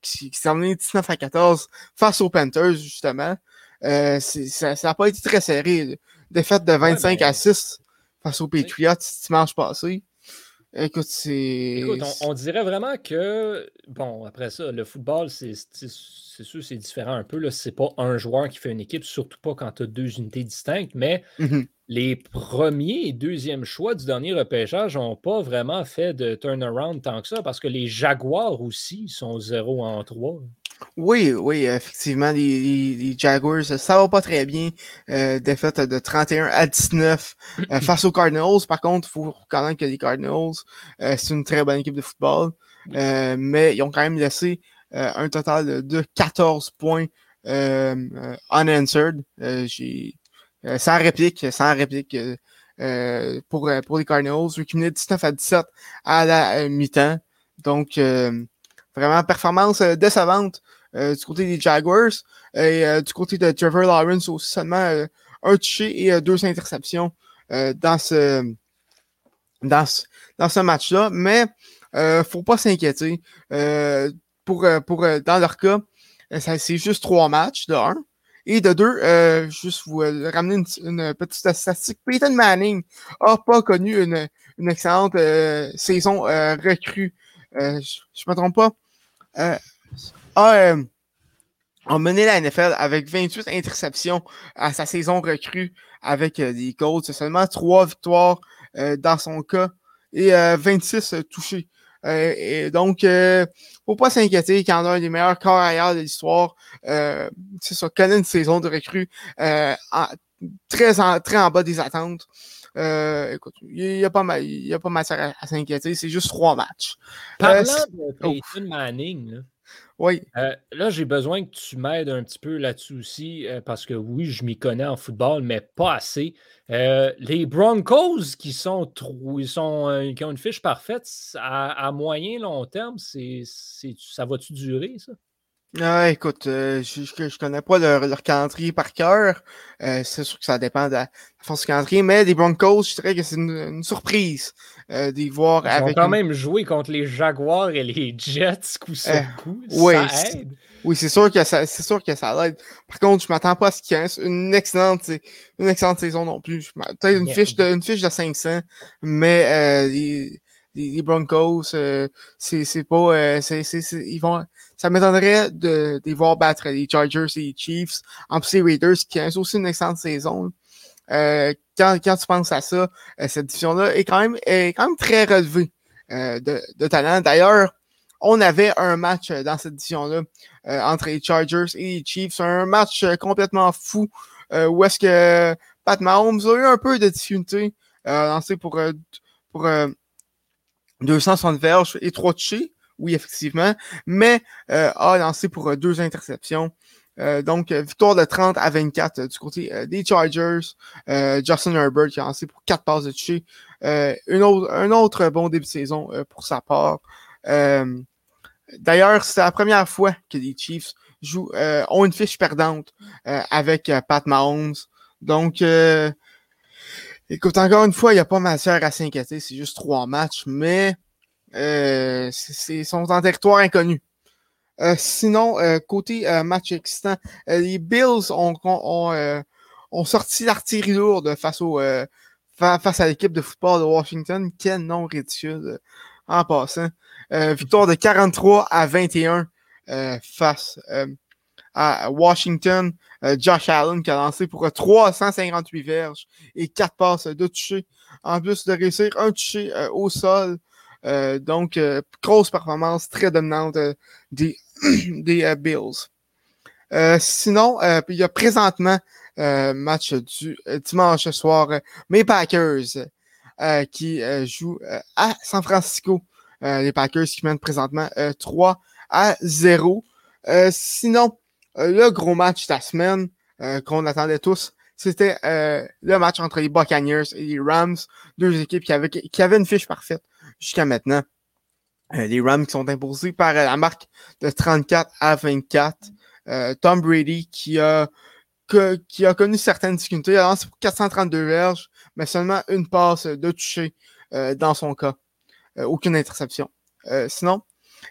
qui, qui s'est terminé 19 à 14 face aux Panthers, justement. Ça n'a pas été très serré. Défaite de 25 à 6 face aux Patriots dimanche passé. Écoute, c'est. Écoute, on, dirait vraiment que, bon, après ça, le football, c'est sûr, c'est différent un peu. C'est pas un joueur qui fait une équipe, surtout pas quand tu as deux unités distinctes, mais mm-hmm. les premiers et deuxièmes choix du dernier repêchage n'ont pas vraiment fait de turnaround tant que ça, parce que les Jaguars aussi sont 0 en 3. Oui, oui, effectivement, les, Jaguars, ça va pas très bien. Euh, défaite de 31 à 19 euh, face aux Cardinals. Par contre, il faut quand même que les Cardinals, euh, c'est une très bonne équipe de football. Euh, mais ils ont quand même laissé un total de 14 points unanswered. J'ai sans réplique, sans réplique pour, pour les Cardinals. Ils 19 à 17 à la mi-temps. Donc, Vraiment, performance euh, décevante euh, du côté des Jaguars. Et euh, du côté de Trevor Lawrence aussi seulement un touché et deux interceptions dans ce dans ce, dans ce match-là. Mais euh, faut pas s'inquiéter. pour, pour, dans leur cas, c'est juste trois matchs de un. Et de deux, euh, juste vous ramener une, petite statistique. Peyton Manning a pas connu une, une excellente saison recrue. je, je me trompe pas? Euh, a, euh, a, mené la NFL avec 28 interceptions à sa saison recrue avec euh, les Colts. Seulement 3 victoires euh, dans son cas et 26 touchés. et donc, faut pas s'inquiéter quand on a un des meilleurs carrières de l'histoire. c'est ça, connaît une saison de recrue très, en, très en bas des attentes. Euh, écoute, il n'y a pas mal, il y a pas mal à, s'inquiéter. C'est juste trois matchs. Parlant euh, de Peyton Manning, là, oui. Euh, là, j'ai besoin que tu m'aides un petit peu là-dessus aussi, parce que oui, je m'y connais en football, mais pas assez. les Broncos qui sont, ils sont qui ont une fiche parfaite, à, à moyen long terme, c'est, ça va-tu durer, ça? Ah, écoute, euh, je, je, connais pas leur, leur calendrier par cœur. Euh, c'est sûr que ça dépend de la force du calendrier, mais les Broncos, je dirais que c'est une, surprise euh, d'y voir Ils avec. Ils ont quand même joué contre les Jaguars et les Jets coup sur euh, coup. Oui, ça aide. Oui, c'est sûr que ça, c'est sûr que ça aide. Par contre, je m'attends pas à ce qu'il y ait une excellente, une excellente saison non plus. Peut-être une fiche de, une fiche de 500, mais euh, les, les, Broncos, euh, c'est pas, euh, c'est, ils vont, ça m'étonnerait de, de voir battre les Chargers et les Chiefs, en plus les Raiders qui ont aussi une excellente saison. Euh, quand, tu penses à ça, euh, cette division-là est quand même, très relevée euh, de, talent. D'ailleurs, on avait un match dans cette division-là entre les Chargers et les Chiefs, un match complètement fou où est-ce que Pat Mahomes a eu un peu de difficulté lancé pour, pour 260 verges et 3 touchés, oui, effectivement, mais euh, a lancé pour euh, deux interceptions. Euh, donc, victoire de 30 à 24 du côté des Chargers. Justin Herbert qui a lancé pour 4 passes de toucher. une autre, un autre bon début de saison pour sa part. D'ailleurs, c'est la première fois que les Chiefs jouent, ont une fiche perdante avec Pat Mahomes. Donc, Écoute, encore une fois, il n'y a pas matière à s'inquiéter, c'est juste trois matchs, mais euh, sont en territoire inconnu. Euh, sinon, euh, côté euh, match excitant, les Bills ont, ont, ont sorti l'artillerie lourde face, au, face à l'équipe de football de Washington. Quel nom ridicule en passant. victoire de 43 à 21 face à Washington. Josh Allen qui a lancé pour 358 verges et 4 passes de toucher. En plus de réussir un toucher au sol. Donc, grosse performance très dominante des, des Bills. sinon, il y a présentement match du dimanche soir, mes Packers qui jouent à San Francisco. les Packers qui mènent présentement 3 à 0. sinon, le gros match de la semaine qu'on attendait tous, c'était le match entre les Buccaneers et les Rams, deux équipes qui avaient, qui avaient une fiche parfaite jusqu'à maintenant. les Rams qui sont imposés par la marque de 34 à 24. Tom Brady qui a qui a connu certaines difficultés. Il a lancé pour 432 verges, mais seulement une passe de toucher euh, dans son cas. Euh, aucune interception. Euh, sinon,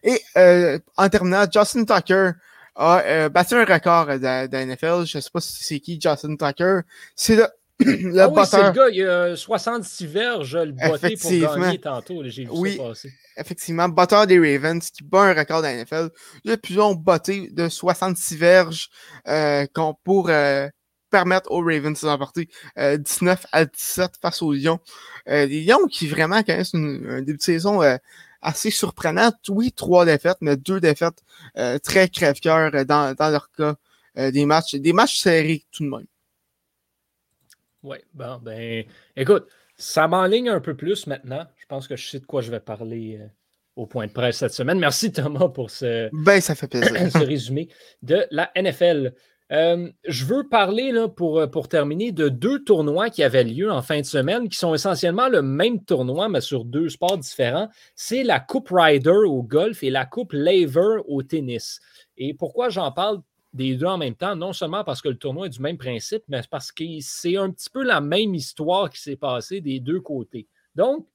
et en terminant, Justin Tucker a battu un record de, de NFL. Je ne sais pas si c'est qui Justin Tucker. C'est le le ah oui, c'est le gars, il a 66 verges, le botté pour gagner tantôt. J'ai vu oui, ça passer. Effectivement, batteur des Ravens qui bat un record de la NFL. Il a plusieurs botté de 66 verges euh, pour euh, permettre aux Ravens d'emporter euh, 19 à 17 face aux Lions. Euh, les Lions qui vraiment connaissent une, un début de saison euh, assez surprenant. Oui, trois défaites, mais deux défaites très crève-cœur dans, dans leur cas. des matchs, des matchs serrés tout de même. Oui, bon, ben, écoute, ça m'enligne un peu plus maintenant. Je pense que je sais de quoi je vais parler euh, au point de presse cette semaine. Merci Thomas pour ce, ben, ça fait plaisir. ce résumé de la NFL. Euh, je veux parler là, pour, euh, pour terminer de deux tournois qui avaient lieu en fin de semaine, qui sont essentiellement le même tournoi, mais sur deux sports différents. C'est la Coupe Ryder au golf et la Coupe Laver au tennis. Et pourquoi j'en parle des deux en même temps, non seulement parce que le tournoi est du même principe, mais parce que c'est un petit peu la même histoire qui s'est passée des deux côtés. Donc,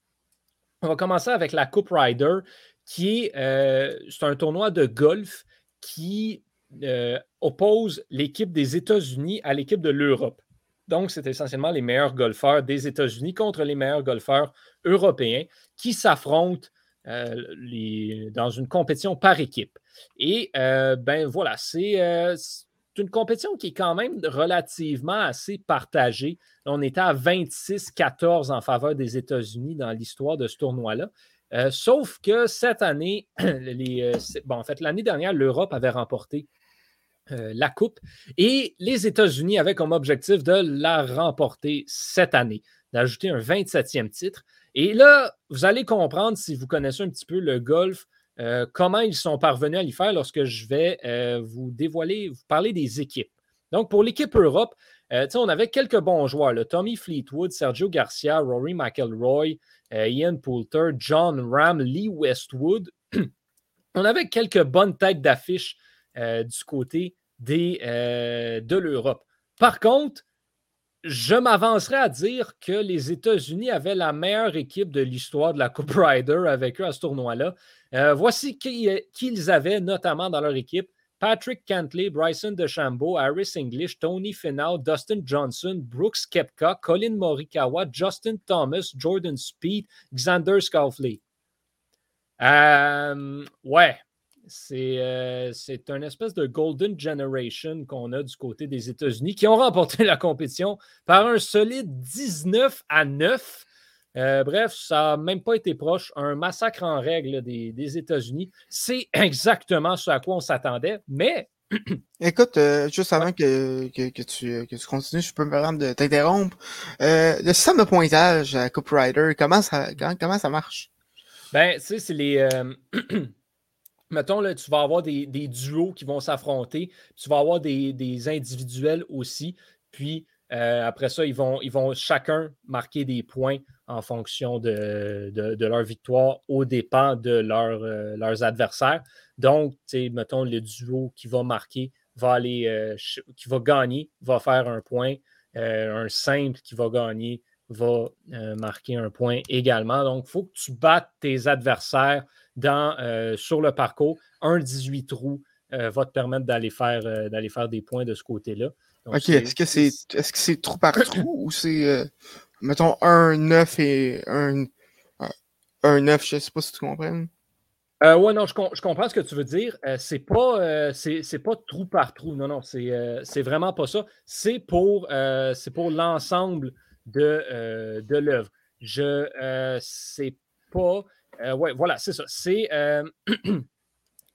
on va commencer avec la Coupe Ryder, qui est, euh, un tournoi de golf qui euh, oppose l'équipe des États-Unis à l'équipe de l'Europe. Donc, c'est essentiellement les meilleurs golfeurs des États-Unis contre les meilleurs golfeurs européens qui s'affrontent euh, dans une compétition par équipe. Et euh, ben voilà, euh, c'est une compétition qui est quand même relativement assez partagée. On était à 26-14 en faveur des États-Unis dans l'histoire de ce tournoi-là. Euh, sauf que cette année, les, bon, en fait, l'année dernière, l'Europe avait remporté la Coupe et les États-Unis avaient comme objectif de la remporter cette année, d'ajouter un 27e titre. Et là, vous allez comprendre si vous connaissez un petit peu le golf, euh, comment ils sont parvenus à y faire lorsque je vais euh, vous dévoiler, vous parler des équipes? Donc, pour l'équipe Europe, euh, on avait quelques bons joueurs. Tommy Fleetwood, Sergio Garcia, Rory McElroy, Ian Poulter, John Ram, Lee Westwood. on avait quelques bonnes têtes d'affiche du côté de l'Europe. Par contre, je m'avancerai à dire que les États-Unis avaient la meilleure équipe de l'histoire de la Coupe Ryder avec eux à ce tournoi-là. Euh, voici qui, ils avaient notamment dans leur équipe. Patrick Cantley, Bryson DeChambeau, Harris English, Tony Finau, Dustin Johnson, Brooks Kepka, Colin Morikawa, Justin Thomas, Jordan Speed, Xander Scalfley. Euh, ouais, euh, c'est une espèce de Golden Generation qu'on a du côté des États-Unis qui ont remporté la compétition par un solide 19 à 9. Euh, bref, ça n'a même pas été proche. Un massacre en règle des, États-Unis. C'est exactement ce à quoi on s'attendait, mais. Écoute, euh, juste avant que, que, tu, que, tu, continues, je peux me permettre de t'interrompre. Euh, le système de pointage à Rider, comment ça, comment, ça marche? Ben, tu sais, c'est les. Mettons, là, tu vas avoir des, duos qui vont s'affronter, tu vas avoir des, des individuels aussi, puis euh, après ça, ils vont, ils vont chacun marquer des points en fonction de, leur victoire au dépens de euh, leurs adversaires. Donc, mettons, le duo qui va marquer va aller, euh, qui va gagner, va faire un point. un simple qui va gagner va marquer un point également. Donc, il faut que tu battes tes adversaires dans, sur le parcours. Un 18 trous va te permettre d'aller faire, d'aller faire des points de ce côté-là. ok, est-ce que c'est est-ce que c'est trou par trou ou c'est mettons un 9 et un, un 9, je sais pas si tu comprends. Euh, oui, non, je, comprends ce que tu veux dire. Euh, c'est pas, euh, pas trou par trou. Non, non, c'est, c'est vraiment pas ça. C'est pour, pour l'ensemble de, de l'œuvre. Je sais pas. ouais, voilà, c'est ça. C'est,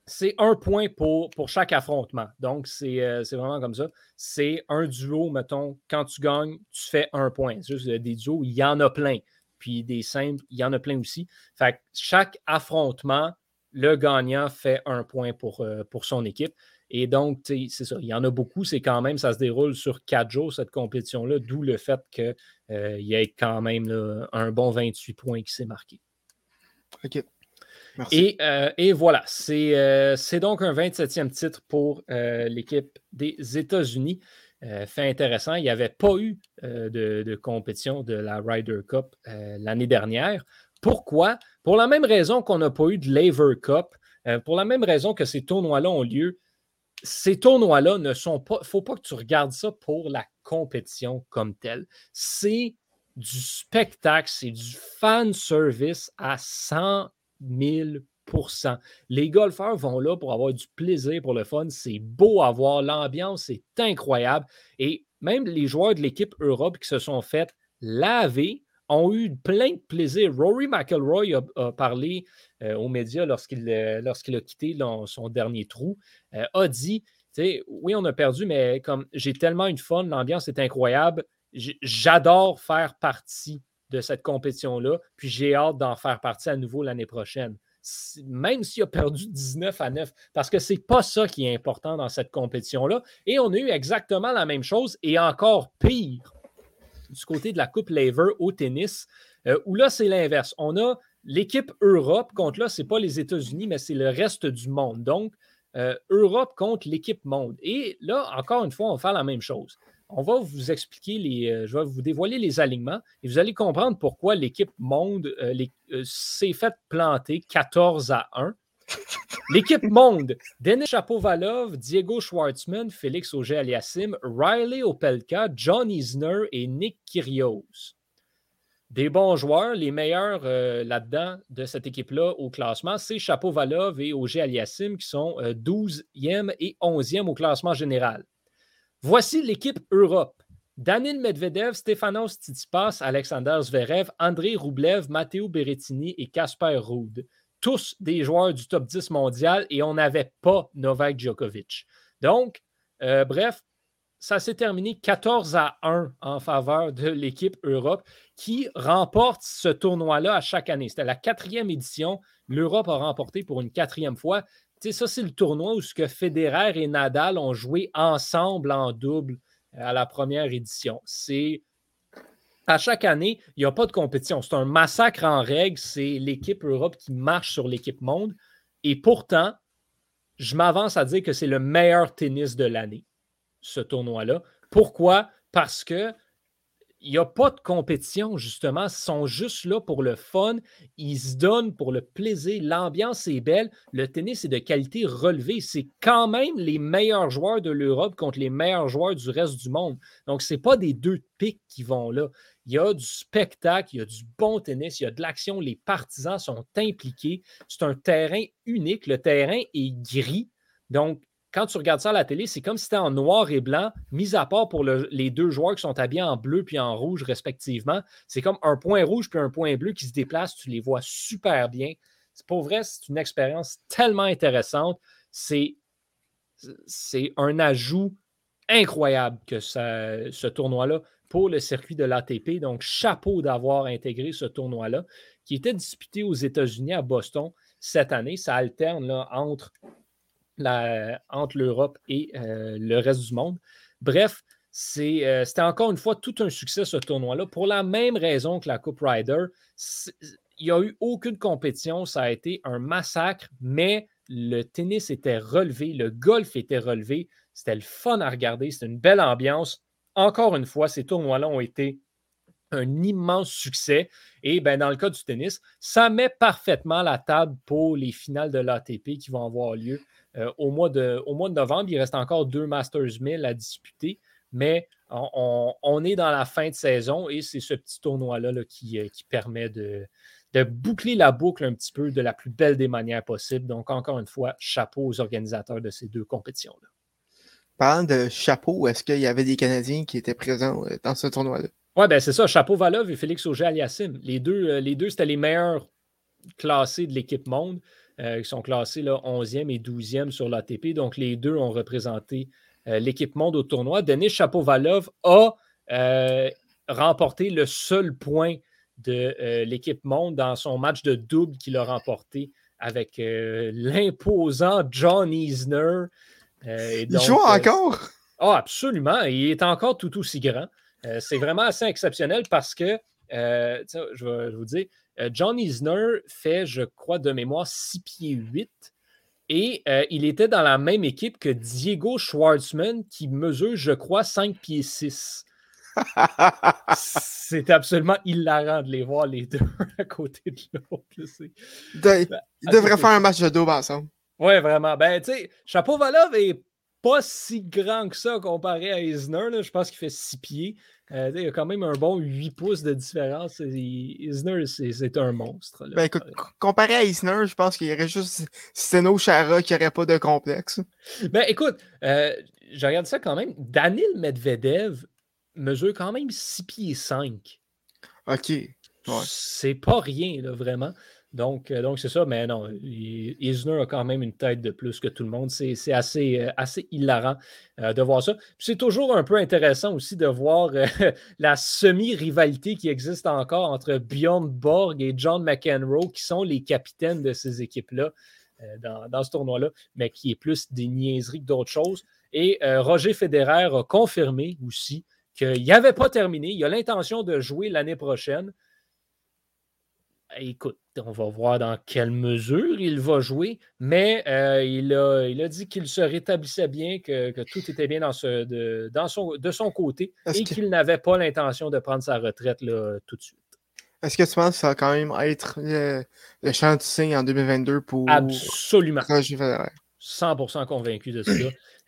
c'est un point pour, pour chaque affrontement. Donc, c'est, c'est vraiment comme ça. C'est un duo, mettons, quand tu gagnes, tu fais un point. juste des duos, il y en a plein. Puis des simples, il y en a plein aussi. Fait que chaque affrontement, le gagnant fait un point pour, euh, pour son équipe. Et donc, c'est ça, il y en a beaucoup. C'est quand même, ça se déroule sur quatre jours, cette compétition-là, d'où le fait qu'il euh, y ait quand même un bon 28 points qui s'est marqué. OK. Merci. Et, euh, voilà, c'est donc un 27e titre pour l'équipe des États-Unis. fait intéressant, il n'y avait pas eu de, compétition de la Ryder Cup l'année dernière. Pourquoi? Pour la même raison qu'on n'a pas eu de Laver Cup, euh, pour la même raison que ces tournois-là ont lieu, ces tournois-là ne sont pas. Il ne faut pas que tu regardes ça pour la compétition comme telle. C'est du spectacle, c'est du fan service à 100 000% les golfeurs vont là pour avoir du plaisir, pour le fun. C'est beau à voir. L'ambiance est incroyable. Et même les joueurs de l'équipe Europe qui se sont fait laver ont eu plein de plaisir. Rory McElroy a, parlé euh, aux médias lorsqu'il euh, a quitté son dernier trou, euh, a dit oui, on a perdu, mais comme j'ai tellement une fun, l'ambiance est incroyable. J'adore faire partie de cette compétition-là, puis j'ai hâte d'en faire partie à nouveau l'année prochaine. Même s'il a perdu 19 à 9, parce que c'est pas ça qui est important dans cette compétition-là. Et on a eu exactement la même chose et encore pire du côté de la Coupe Laver au tennis, euh, où là, c'est l'inverse. On a l'équipe Europe contre là, ce n'est pas les États-Unis, mais c'est le reste du monde. Donc, euh, Europe contre l'équipe monde. Et là, encore une fois, on va faire la même chose. On va vous expliquer les. Euh, je vais vous dévoiler les alignements et vous allez comprendre pourquoi l'équipe monde s'est faite planter 14 à 1 L'équipe monde, Denis Chapovalov, Diego Schwartzman, Félix Auger-Aliassime, Riley Opelka, John Isner et Nick Kyrgios. Des bons joueurs, les meilleurs euh, là-dedans de cette équipe-là au classement, c'est Chapovalov et Auger-Aliassime qui sont 12e euh, et 11e au classement général. Voici l'équipe Europe. Danil Medvedev, Stefanos Tsitsipas, Alexander Zverev, André Roublev, Matteo Berrettini et Kasper Ruud tous des joueurs du top 10 mondial et on n'avait pas Novak Djokovic. Donc, euh, bref, ça s'est terminé 14 à 1 en faveur de l'équipe Europe qui remporte ce tournoi-là à chaque année. C'était la quatrième édition. L'Europe a remporté pour une quatrième fois. Ça, c'est le tournoi où ce que Federer et Nadal ont joué ensemble en double à la première édition. C'est à chaque année, il n'y a pas de compétition. C'est un massacre en règle. C'est l'équipe Europe qui marche sur l'équipe monde. Et pourtant, je m'avance à dire que c'est le meilleur tennis de l'année, ce tournoi-là. Pourquoi? Parce que il n'y a pas de compétition, justement. Ils sont juste là pour le fun. Ils se donnent pour le plaisir. L'ambiance est belle. Le tennis est de qualité relevée. C'est quand même les meilleurs joueurs de l'Europe contre les meilleurs joueurs du reste du monde. Donc, ce n'est pas des deux pics qui vont là. Il y a du spectacle, il y a du bon tennis, il y a de l'action. Les partisans sont impliqués. C'est un terrain unique. Le terrain est gris. Donc, quand tu regardes ça à la télé, c'est comme si c'était en noir et blanc, mis à part pour les deux joueurs qui sont habillés en bleu puis en rouge respectivement. C'est comme un point rouge puis un point bleu qui se déplacent. Tu les vois super bien. Pour vrai, c'est une expérience tellement intéressante. C'est, c'est un ajout incroyable que ce tournoi-là pour le circuit de l'ATP. Donc, chapeau d'avoir intégré ce tournoi-là qui était disputé aux États-Unis à Boston cette année. Ça alterne là, entre entre l'Europe et euh, le reste du monde. Bref, euh, c'était encore une fois tout un succès ce tournoi-là. Pour la même raison que la Coupe Ryder, il n'y a eu aucune compétition. Ça a été un massacre, mais le tennis était relevé, le golf était relevé. C'était le fun à regarder, c'était une belle ambiance. Encore une fois, ces tournois-là ont été un immense succès. Et ben, dans le cas du tennis, ça met parfaitement la table pour les finales de l'ATP qui vont avoir lieu au, mois de, au mois de novembre. Il reste encore deux Masters 1000 à disputer, mais on, est dans la fin de saison et c'est ce petit tournoi-là qui, qui, permet de, de boucler la boucle un petit peu de la plus belle des manières possibles. Donc, encore une fois, chapeau aux organisateurs de ces deux compétitions-là. Parlant de chapeau, est-ce qu'il y avait des Canadiens qui étaient présents euh, dans ce tournoi-là? Oui, ben c'est ça, Chapeau Valov et Félix Auger-Aliassime. Les deux, euh, les deux c'était les meilleurs classés de l'équipe monde. Euh, qui sont classés là, 11e et 12e sur l'ATP. Donc, les deux ont représenté l'équipe monde au tournoi. Denis Chapeau-Valov a remporté le seul point de euh, l'équipe monde dans son match de double qu'il a remporté avec euh, l'imposant John Isner. Euh, il joue encore? Ah, absolument. Il est encore tout aussi grand. c'est vraiment assez exceptionnel parce que, je vais vous dire, John Isner fait, je crois, de mémoire 6 pieds 8. Et il était dans la même équipe que Diego Schwartzman, qui mesure, je crois, 5 pieds 6 c'est absolument hilarant de les voir les deux à côté de l'autre. ils ben, devraient faire un match de double ensemble. Oui, vraiment. Ben, tu sais, Chapeau Valov est pas si grand que ça comparé à Isner. Je pense qu'il fait 6 pieds. Euh, il y a quand même un bon 8 pouces de différence. Isner, c'est un monstre. Ben, écoute, comparé à Isner, je pense qu'il y aurait juste Steno Chara qui n'aurait pas de complexe. Ben, écoute, euh, je regarde ça quand même. Daniel Medvedev mesure quand même 6 pieds 5. OK. C'est pas rien, là, vraiment. Donc, euh, donc c'est ça, mais non, Isner a quand même une tête de plus que tout le monde. C'est assez, euh, assez hilarant euh, de voir ça. C'est toujours un peu intéressant aussi de voir la semi-rivalité qui existe encore entre Bjorn Borg et John McEnroe, qui sont les capitaines de ces équipes-là dans, dans, ce tournoi-là, mais qui est plus des niaiseries que d'autres choses. Et Roger Federer a confirmé aussi qu'il n'avait pas terminé. Il a l'intention de jouer l'année prochaine. Écoute, on va voir dans quelle mesure il va jouer, mais euh, il, a, il, a, dit qu'il se rétablissait bien, que, tout était bien dans ce, de, dans son, de son côté et qu'il n'avait pas l'intention de prendre sa retraite là, tout de suite. Est-ce que tu penses que ça va quand même être le, le champ de signe en 2022 pour Absolument. 100% convaincu de ça.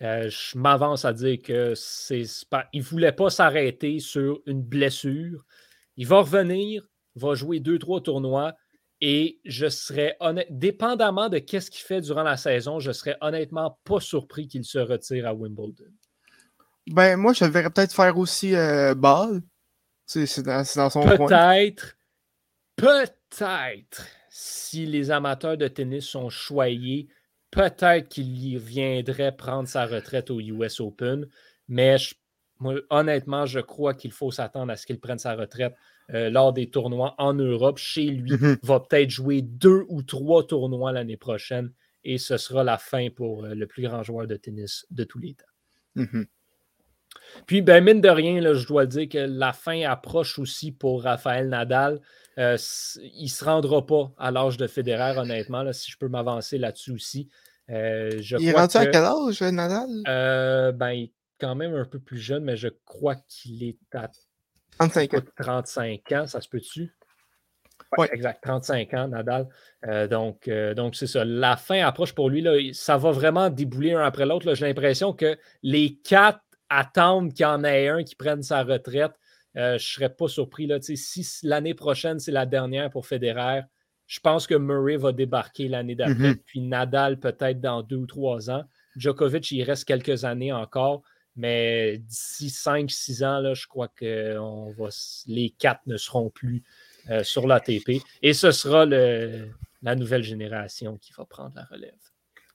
Euh, je m'avance à dire que c'est il ne voulait pas s'arrêter sur une blessure. Il va revenir, va jouer deux, trois tournois et je serais honnête, dépendamment de ce qu'il fait durant la saison, je serais honnêtement pas surpris qu'il se retire à Wimbledon. Ben, moi, je le verrais peut-être faire aussi euh, Ball. C'est dans, dans, son Peut-être, peut-être, si les amateurs de tennis sont choyés, peut-être qu'il y viendrait prendre sa retraite au US Open, mais honnêtement, je crois qu'il faut s'attendre à ce qu'il prenne sa retraite euh, lors des tournois en Europe. Chez lui, mm-hmm. va peut-être jouer deux ou trois tournois l'année prochaine et ce sera la fin pour euh, le plus grand joueur de tennis de tous les temps. Mm-hmm. Puis, ben, mine de rien, là, je dois dire que la fin approche aussi pour Raphaël Nadal. Euh, il ne se rendra pas à l'âge de Federer, honnêtement, si je peux m'avancer là-dessus aussi. Euh, il est rendu à quel âge, Nadal? Ben, il est quand même un peu plus jeune, mais je crois qu'il est à 35 ans. 35 ans, ça se peut-tu? Oui, exact, 35 ans, Nadal. donc, donc c'est ça. La fin approche pour lui. Là, ça va vraiment débouler un après l'autre. J'ai l'impression que les quatre attendent qu'il y en ait un qui prenne sa retraite. je ne serais pas surpris. Là, si l'année prochaine, c'est la dernière pour Federer, je pense que Murray va débarquer l'année d'après, mm-hmm. puis Nadal peut-être dans deux ou trois ans. Djokovic, il reste quelques années encore, mais d'ici cinq, six ans, là, je crois que on va, les quatre ne seront plus euh, sur l'ATP. Et ce sera le, la nouvelle génération qui va prendre la relève.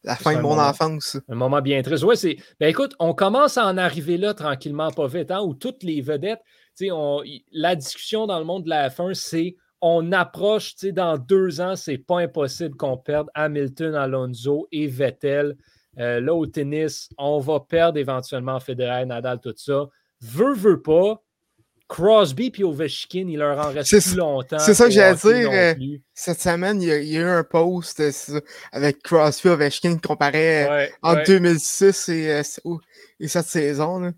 La fin de mon enfance. Un moment bien triste. Oui, c'est. Ben écoute, on commence à en arriver là tranquillement, pas vite, hein, où toutes les vedettes, on, la discussion dans le monde de la F1, c'est on approche, dans deux ans, c'est pas impossible qu'on perde Hamilton, Alonso et Vettel. Euh, là, au tennis, on va perdre éventuellement Federer, Nadal, tout ça. Veux, veut pas. Crosby et Ovechkin, il leur en reste plus longtemps. C'est ça que j'allais dire. Euh, cette semaine, il y, a, eu un post euh, avec Crosby et Ovechkin comparé en 2006 et, et, cette saison.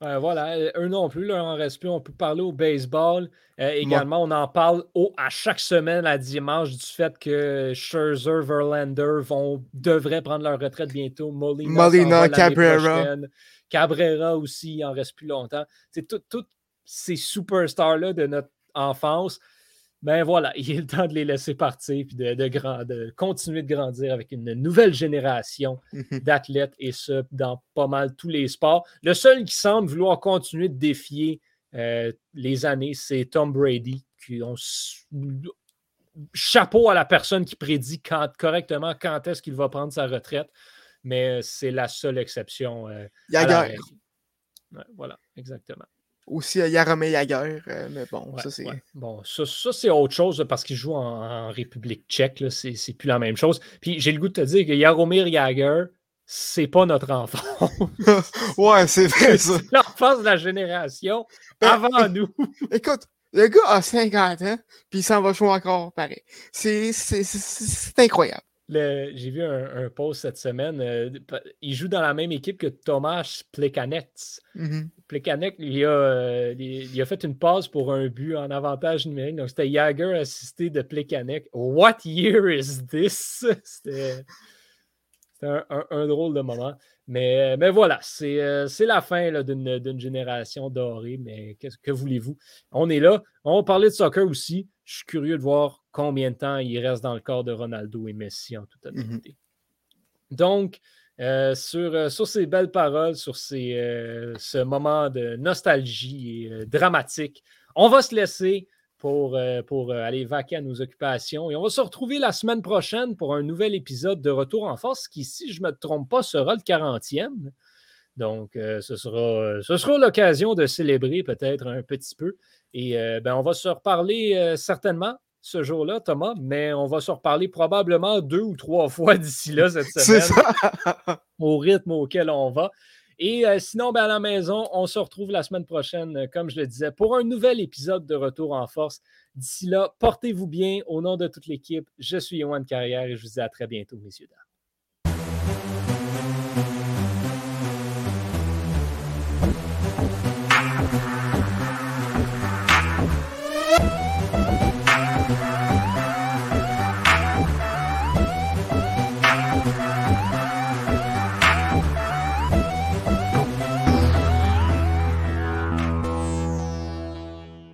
Voilà, eux non plus, leur en reste plus. On peut parler au baseball. également, on en parle à chaque semaine à dimanche du fait que Scherzer, Verlander vont, devraient prendre leur retraite bientôt. Molina, Molina Cabrera. Cabrera aussi, il en reste plus longtemps. C'est tous ces superstars-là de notre enfance ben voilà, il est le temps de les laisser partir et de, de, continuer de grandir avec une nouvelle génération mhm. d'athlètes et ce, dans pas mal tous les sports. Le seul qui semble vouloir continuer de défier euh, les années, c'est Tom Brady, qui ont chapeau à la personne qui prédit correctement quand est-ce qu'il va prendre sa retraite, mais c'est la seule exception. Euh, voilà, exactement. Il y a Romé Jagger, euh, mais bon, ça c'est. Bon, ça, c'est autre chose parce qu'il joue en, République tchèque, c'est plus la même chose. Puis j'ai le goût de te dire que Yaromir Jagger, c'est pas notre enfant. ouais, c'est vrai ça. C'est l'enfance de la génération ben, avant nous. Écoute, le gars a 50 ans, puis il s'en va jouer encore pareil. C'est incroyable j'ai vu un, post cette semaine. Euh, il joue dans la même équipe que Thomas Plekanec. Mm euh, il, a, fait une passe pour un but en avantage numérique. Donc, c'était Jagger assisté de Plekanec. What year is this? C'était un, drôle de moment. Mais, mais voilà, c'est euh, la fin d'une génération dorée. Mais que voulez-vous? On est là. On va parler de soccer aussi. Je suis curieux de voir combien de temps il reste dans le corps de Ronaldo et Messi en toute mhm. honnêteté. Donc, euh, sur, euh, sur, ces belles paroles, sur ces, euh, ce moment de nostalgie et dramatique, on va se laisser pour, pour aller vaquer à nos occupations et on va se retrouver la semaine prochaine pour un nouvel épisode de Retour en force qui, si je ne me trompe pas, sera le 40e. Donc, ce sera, ce sera l'occasion de célébrer peut-être un petit peu. Et ben, on va se reparler certainement ce jour-là, Thomas, mais on va se reparler probablement deux ou trois fois d'ici là cette semaine. Ça. au rythme auquel on va. Et euh, sinon, ben, à la maison, on se retrouve la semaine prochaine, euh, comme je le disais, pour un nouvel épisode de Retour en force. D'ici là, portez-vous bien. Au nom de toute l'équipe, je suis Yohan Carrière et je vous dis à très bientôt, messieurs, dames.